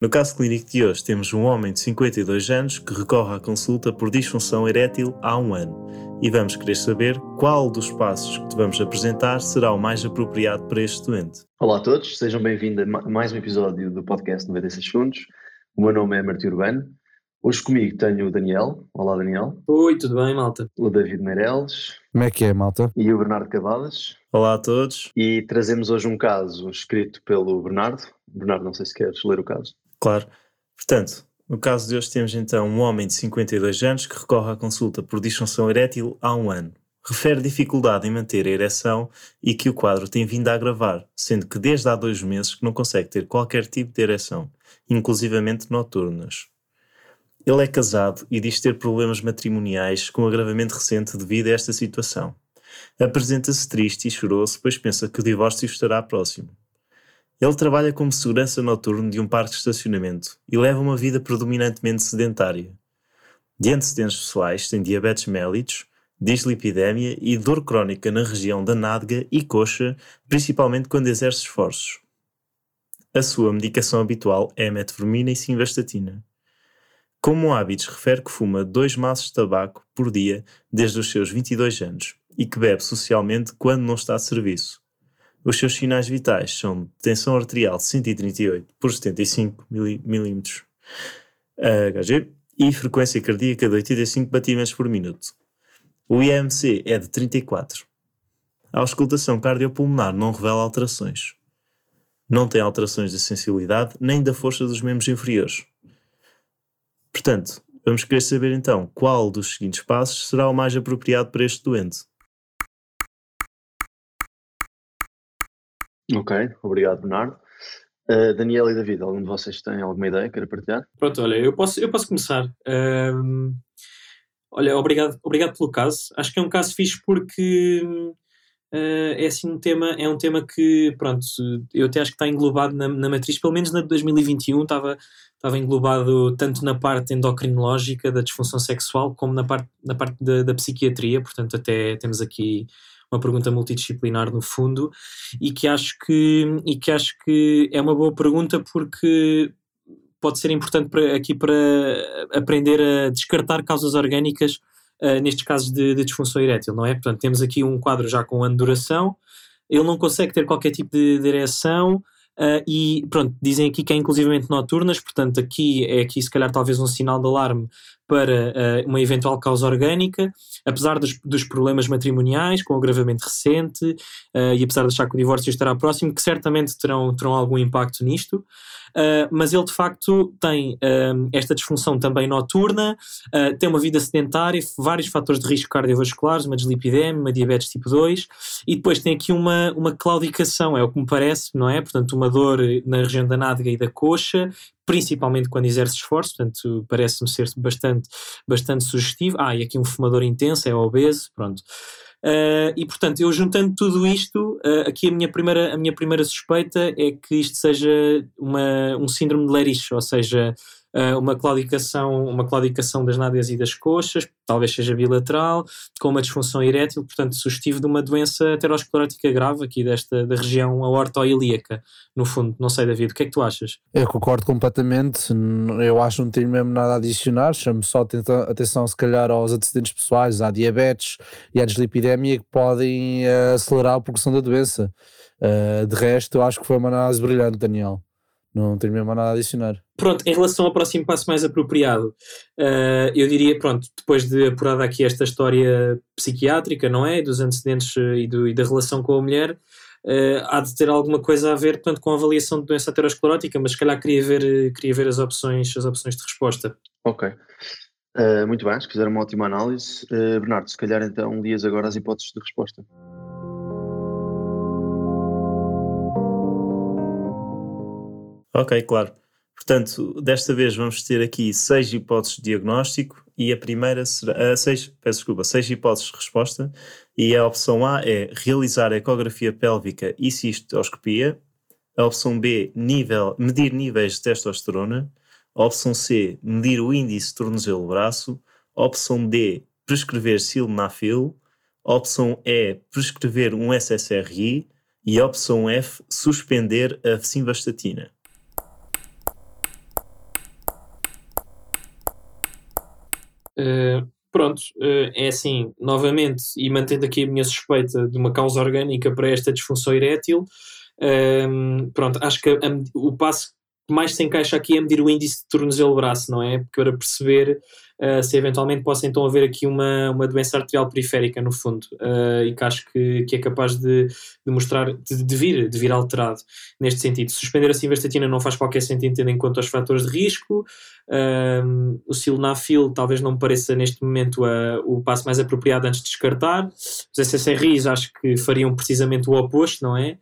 No caso clínico de hoje, temos um homem de 52 anos que recorre à consulta por disfunção erétil há um ano e vamos querer saber qual dos passos que te vamos apresentar será o mais apropriado para este doente. Olá a todos, sejam bem-vindos a mais um episódio do podcast 96 Segundos. O meu nome é Martim Urbano. Hoje comigo tenho o Daniel. Olá, Daniel. Oi, tudo bem, malta? O David Meireles. Como é que é, malta? E o Bernardo Cavadas. Olá a todos. E trazemos hoje um caso escrito pelo Bernardo. Bernardo, não sei se queres ler o caso. Claro. Portanto, no caso de hoje temos então um homem de 52 anos que recorre à consulta por disfunção erétil há um ano. Refere dificuldade em manter a ereção e que o quadro tem vindo a agravar, sendo que desde há dois meses que não consegue ter qualquer tipo de ereção, inclusivamente noturnas. Ele é casado e diz ter problemas matrimoniais com agravamento recente devido a esta situação. Apresenta-se triste e choroso, pois pensa que o divórcio estará próximo. Ele trabalha como segurança noturno de um parque de estacionamento e leva uma vida predominantemente sedentária. De antecedentes pessoais, tem diabetes mellitus, dislipidemia e dor crónica na região da nádega e coxa, principalmente quando exerce esforços. A sua medicação habitual é metformina e simvastatina. Como hábitos, refere que fuma dois maços de tabaco por dia desde os seus 22 anos e que bebe socialmente quando não está a serviço. Os seus sinais vitais são tensão arterial de 138 por 75 milímetros HG e frequência cardíaca de 85 batimentos por minuto. O IMC é de 34. A auscultação cardiopulmonar não revela alterações. Não tem alterações de sensibilidade nem da força dos membros inferiores. Portanto, vamos querer saber então qual dos seguintes passos será o mais apropriado para este doente. Ok, obrigado, Bernardo. Uh, Daniel e David, algum de vocês tem alguma ideia que queira partilhar? Pronto, olha, eu posso, eu posso começar. Um, olha, obrigado, obrigado pelo caso. Acho que é um caso fixe porque uh, é assim um tema, é um tema que, pronto, eu até acho que está englobado na, na matriz, pelo menos na de 2021 estava, estava englobado tanto na parte endocrinológica da disfunção sexual como na parte, na parte da, da psiquiatria, portanto até temos aqui uma pergunta multidisciplinar no fundo e que acho que, e que, acho que é uma boa pergunta porque pode ser importante para, aqui para aprender a descartar causas orgânicas uh, nestes casos de, de, disfunção erétil, não é? Portanto, temos aqui um quadro já com ano de duração, ele não consegue ter qualquer tipo de, ereção, Uh, e pronto, dizem aqui que é inclusivamente noturnas, portanto aqui é aqui se calhar talvez um sinal de alarme para uh, uma eventual causa orgânica, apesar dos, dos, problemas matrimoniais, com o agravamento recente, uh, e apesar de achar que o divórcio estará próximo, que certamente terão, terão algum impacto nisto. Uh, mas ele de facto tem esta disfunção também noturna, tem uma vida sedentária, vários fatores de risco cardiovasculares, uma dislipidemia, uma diabetes tipo 2, e depois tem aqui uma, uma claudicação, é o que me parece, não é? Portanto, uma dor na região da nádega e da coxa, principalmente quando exerce esforço, portanto, parece-me ser bastante, bastante sugestivo. Ah, e aqui um fumador intenso, é obeso, pronto. Uh, e portanto, eu juntando tudo isto, uh, aqui a minha, primeira, a minha primeira suspeita é que isto seja uma, um síndrome de Lerich, ou seja, uma, claudicação, uma claudicação das nádegas e das coxas, talvez seja bilateral, com uma disfunção erétil, portanto, sugestivo de uma doença aterosclerótica grave aqui desta da região aortoilíaca, no fundo. Não sei, David, o que é que tu achas? Eu concordo completamente, eu acho que não tenho mesmo nada a adicionar, chamo só atenção se calhar aos antecedentes pessoais, à diabetes e à dislipidemia que podem uh, acelerar a progressão da doença. Uh, de resto, eu acho que foi uma análise brilhante, Daniel. Não tenho mesmo nada a adicionar. Pronto, em relação ao próximo passo mais apropriado, uh, eu diria, pronto, depois de apurada aqui esta história psiquiátrica, não é? Dos antecedentes eh, e, do, e da relação com a mulher, uh, há de ter alguma coisa a ver, portanto, com a avaliação de doença aterosclerótica, mas se calhar queria ver, queria ver as opções, as opções de resposta. Ok. Uh, muito bem, se fizeram uma ótima análise. Bernardo, se calhar então lias agora as hipóteses de resposta. Ok, claro. Portanto, desta vez vamos ter aqui seis hipóteses de diagnóstico e a primeira será. Uh, seis, peço desculpa, seis hipóteses de resposta. E a opção A é realizar ecografia pélvica e cistoscopia. A opção B, nível, medir níveis de testosterona. A opção C, medir o índice tornozelo-braço. A opção D, prescrever sildenafil. A opção E, prescrever um SSRI. E a opção F, suspender a simvastatina. Uh, pronto, uh, é assim, novamente, e mantendo aqui a minha suspeita de uma causa orgânica para esta disfunção erétil, um, pronto, acho que a, o passo que mais se encaixa aqui é medir o índice de tornozelo-braço, não é? Para perceber uh, se eventualmente possa então haver aqui uma, uma doença arterial periférica, no fundo, uh, e que acho que, que é capaz de, de mostrar, de, de, vir, de vir alterado neste sentido. Suspender a simvastatina não faz qualquer sentido tendo em conta os fatores de risco, o sildenafil talvez não me pareça neste momento uh, o passo mais apropriado antes de descartar, os SSRIs acho que fariam precisamente o oposto, não é?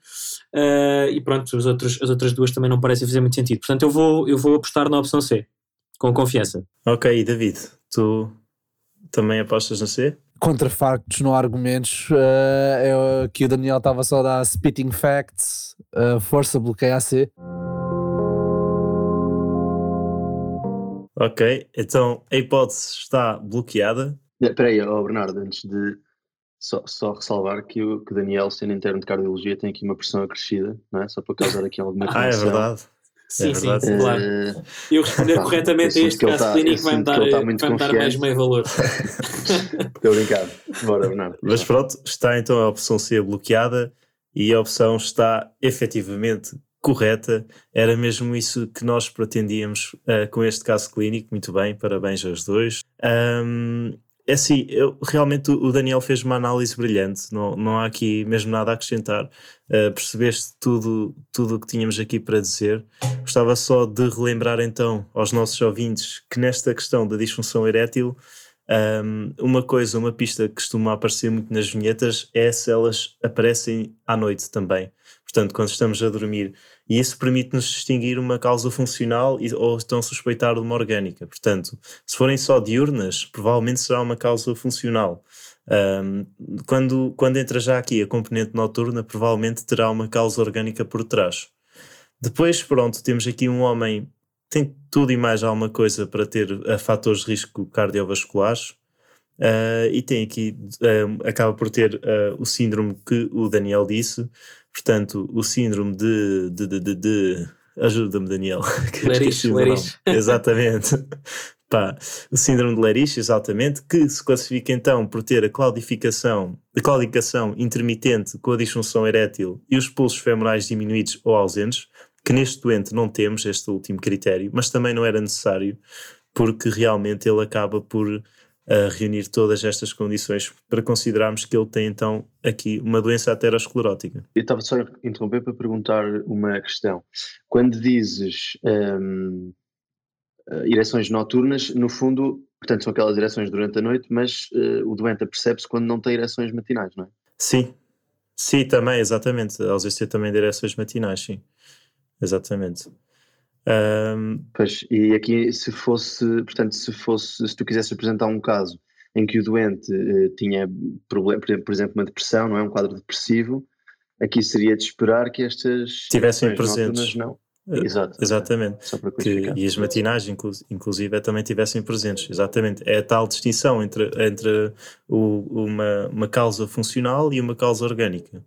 Uh, e pronto, os outros, as outras duas também não parecem fazer muito sentido. Portanto, eu vou, eu vou apostar na opção C com confiança. Ok, David, tu também apostas no C? Contra factos, não argumentos. Uh, é que o Daniel estava só a dar spitting facts, uh, força bloqueia a C. Ok, então a hipótese está bloqueada. Espera aí, oh Bernardo, antes de só, só ressalvar que o, que Daniel, sendo interno de cardiologia, tem aqui uma pressão acrescida, não é? Só para causar aqui alguma Ah, é verdade. Sim, é sim, claro. Uh, eu responder corretamente a este caso tá, clínico vai-me dar, tá vai dar mais meio valor. Estou brincado. Bora, Bernardo. Mas pronto, está então a opção C bloqueada e a opção está efetivamente correta. Era mesmo isso que nós pretendíamos uh, com este caso clínico. Muito bem, parabéns aos dois. Um, é assim, eu, realmente o Daniel fez uma análise brilhante, não, não há aqui mesmo nada a acrescentar. Uh, percebeste tudo o que tínhamos aqui para dizer. Gostava só de relembrar então aos nossos ouvintes que nesta questão da disfunção erétil, um, uma coisa, uma pista que costuma aparecer muito nas vinhetas é se elas aparecem à noite também. Portanto, quando estamos a dormir. E isso permite-nos distinguir uma causa funcional e, ou então suspeitar de uma orgânica. Portanto, se forem só diurnas, provavelmente será uma causa funcional. Um, quando, quando entra já aqui a componente noturna, provavelmente terá uma causa orgânica por trás. Depois, pronto, temos aqui um homem tem tudo e mais alguma coisa para ter fatores de risco cardiovasculares. Uh, e tem aqui, uh, acaba por ter o síndrome que o Daniel disse, portanto, o síndrome de. de, de, de, de Ajuda-me, Daniel. Lerich, Lerich. Exatamente. Pá, o síndrome de Lerich, exatamente, que se classifica então por ter a claudificação, a claudicação intermitente com a disfunção erétil e os pulsos femorais diminuídos ou ausentes, que neste doente não temos este último critério, mas também não era necessário, porque realmente ele acaba por uh, reunir todas estas condições para considerarmos que ele tem então aqui uma doença aterosclerótica. Eu estava só a interromper para perguntar uma questão. Quando dizes um, uh, ereções noturnas, no fundo, portanto, são aquelas ereções durante a noite, mas uh, o doente percebe-se quando não tem ereções matinais, não é? Sim, sim, também, exatamente. A ausência também de ereções matinais, sim. Exatamente. Um... Pois, e aqui se fosse, portanto, se fosse, se tu quisesse apresentar um caso em que o doente uh, tinha problema, por exemplo, uma depressão, não é um quadro depressivo, aqui seria de esperar que estas tivessem presentes. Não. Eh, Exato, exatamente. Que, e as matinais, inclusive, também tivessem presentes. Exatamente. É a tal distinção entre, entre o, uma, uma causa funcional e uma causa orgânica.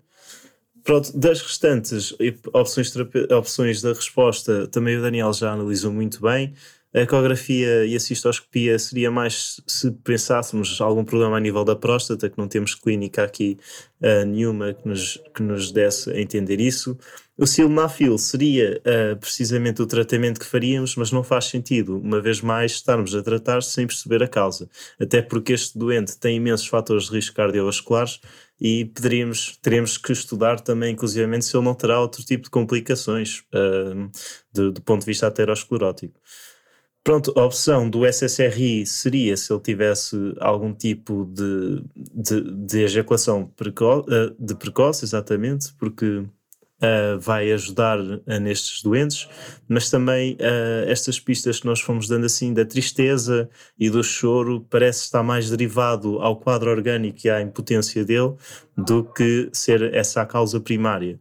Pronto, das restantes opções, opções da resposta, também o Daniel já analisou muito bem. A ecografia e a cistoscopia seria mais se pensássemos algum problema a nível da próstata, que não temos clínica aqui uh, nenhuma que nos, que nos desse a entender isso. O sildenafil seria uh, precisamente o tratamento que faríamos, mas não faz sentido, uma vez mais, estarmos a tratar sem perceber a causa. Até porque este doente tem imensos fatores de risco cardiovasculares e poderíamos, teríamos que estudar também, inclusivamente, se ele não terá outro tipo de complicações uh, do, do, ponto de vista aterosclerótico. Pronto, a opção do SSRI seria se ele tivesse algum tipo de, de, de ejaculação preco uh, de precoce, exatamente, porque uh, vai ajudar nestes doentes, mas também uh, estas pistas que nós fomos dando assim da tristeza e do choro parece estar mais derivado ao quadro orgânico e à impotência dele do que ser essa a causa primária.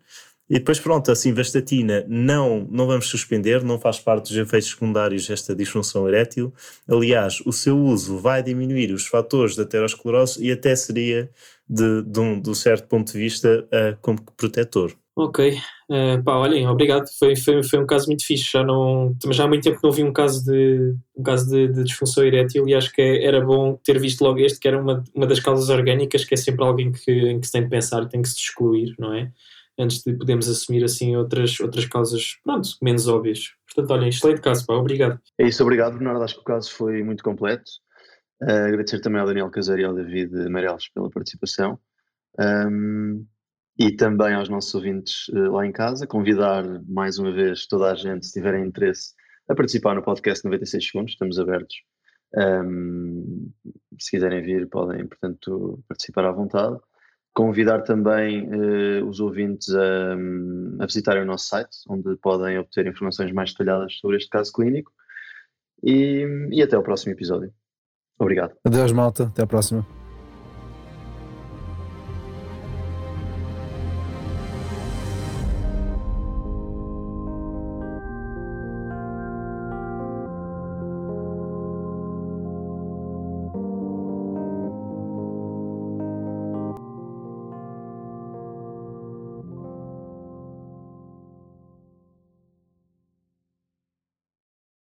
E depois, pronto, a simvastatina não, não vamos suspender, não faz parte dos efeitos secundários desta disfunção erétil. Aliás, o seu uso vai diminuir os fatores da aterosclerose e até seria, de, um, de um certo ponto de vista, uh, como protetor. Ok, uh, pá, olhem, obrigado. Foi, foi, foi um caso muito fixe. Já, não, já há muito tempo que não vi um caso de, um caso de, de disfunção erétil e acho que era bom ter visto logo este, que era uma, uma das causas orgânicas, que é sempre alguém que, em que se tem de pensar e tem que se excluir, não é? Antes de podermos assumir assim outras, outras causas, pronto, menos óbvias. Portanto, olhem, excelente caso, pá, obrigado. É isso, obrigado, Bernardo. Acho que o caso foi muito completo. Uh, agradecer também ao Daniel Caseiro e ao David Meireles pela participação. Um, e também aos nossos ouvintes uh, lá em casa, convidar mais uma vez toda a gente, se tiverem interesse, a participar no podcast 96 Segundos, estamos abertos. Um, se quiserem vir, podem, portanto, participar à vontade. Convidar também uh, os ouvintes a, a, visitarem o nosso site, onde podem obter informações mais detalhadas sobre este caso clínico. E, e até ao próximo episódio. Obrigado. Adeus, malta. Até à próxima.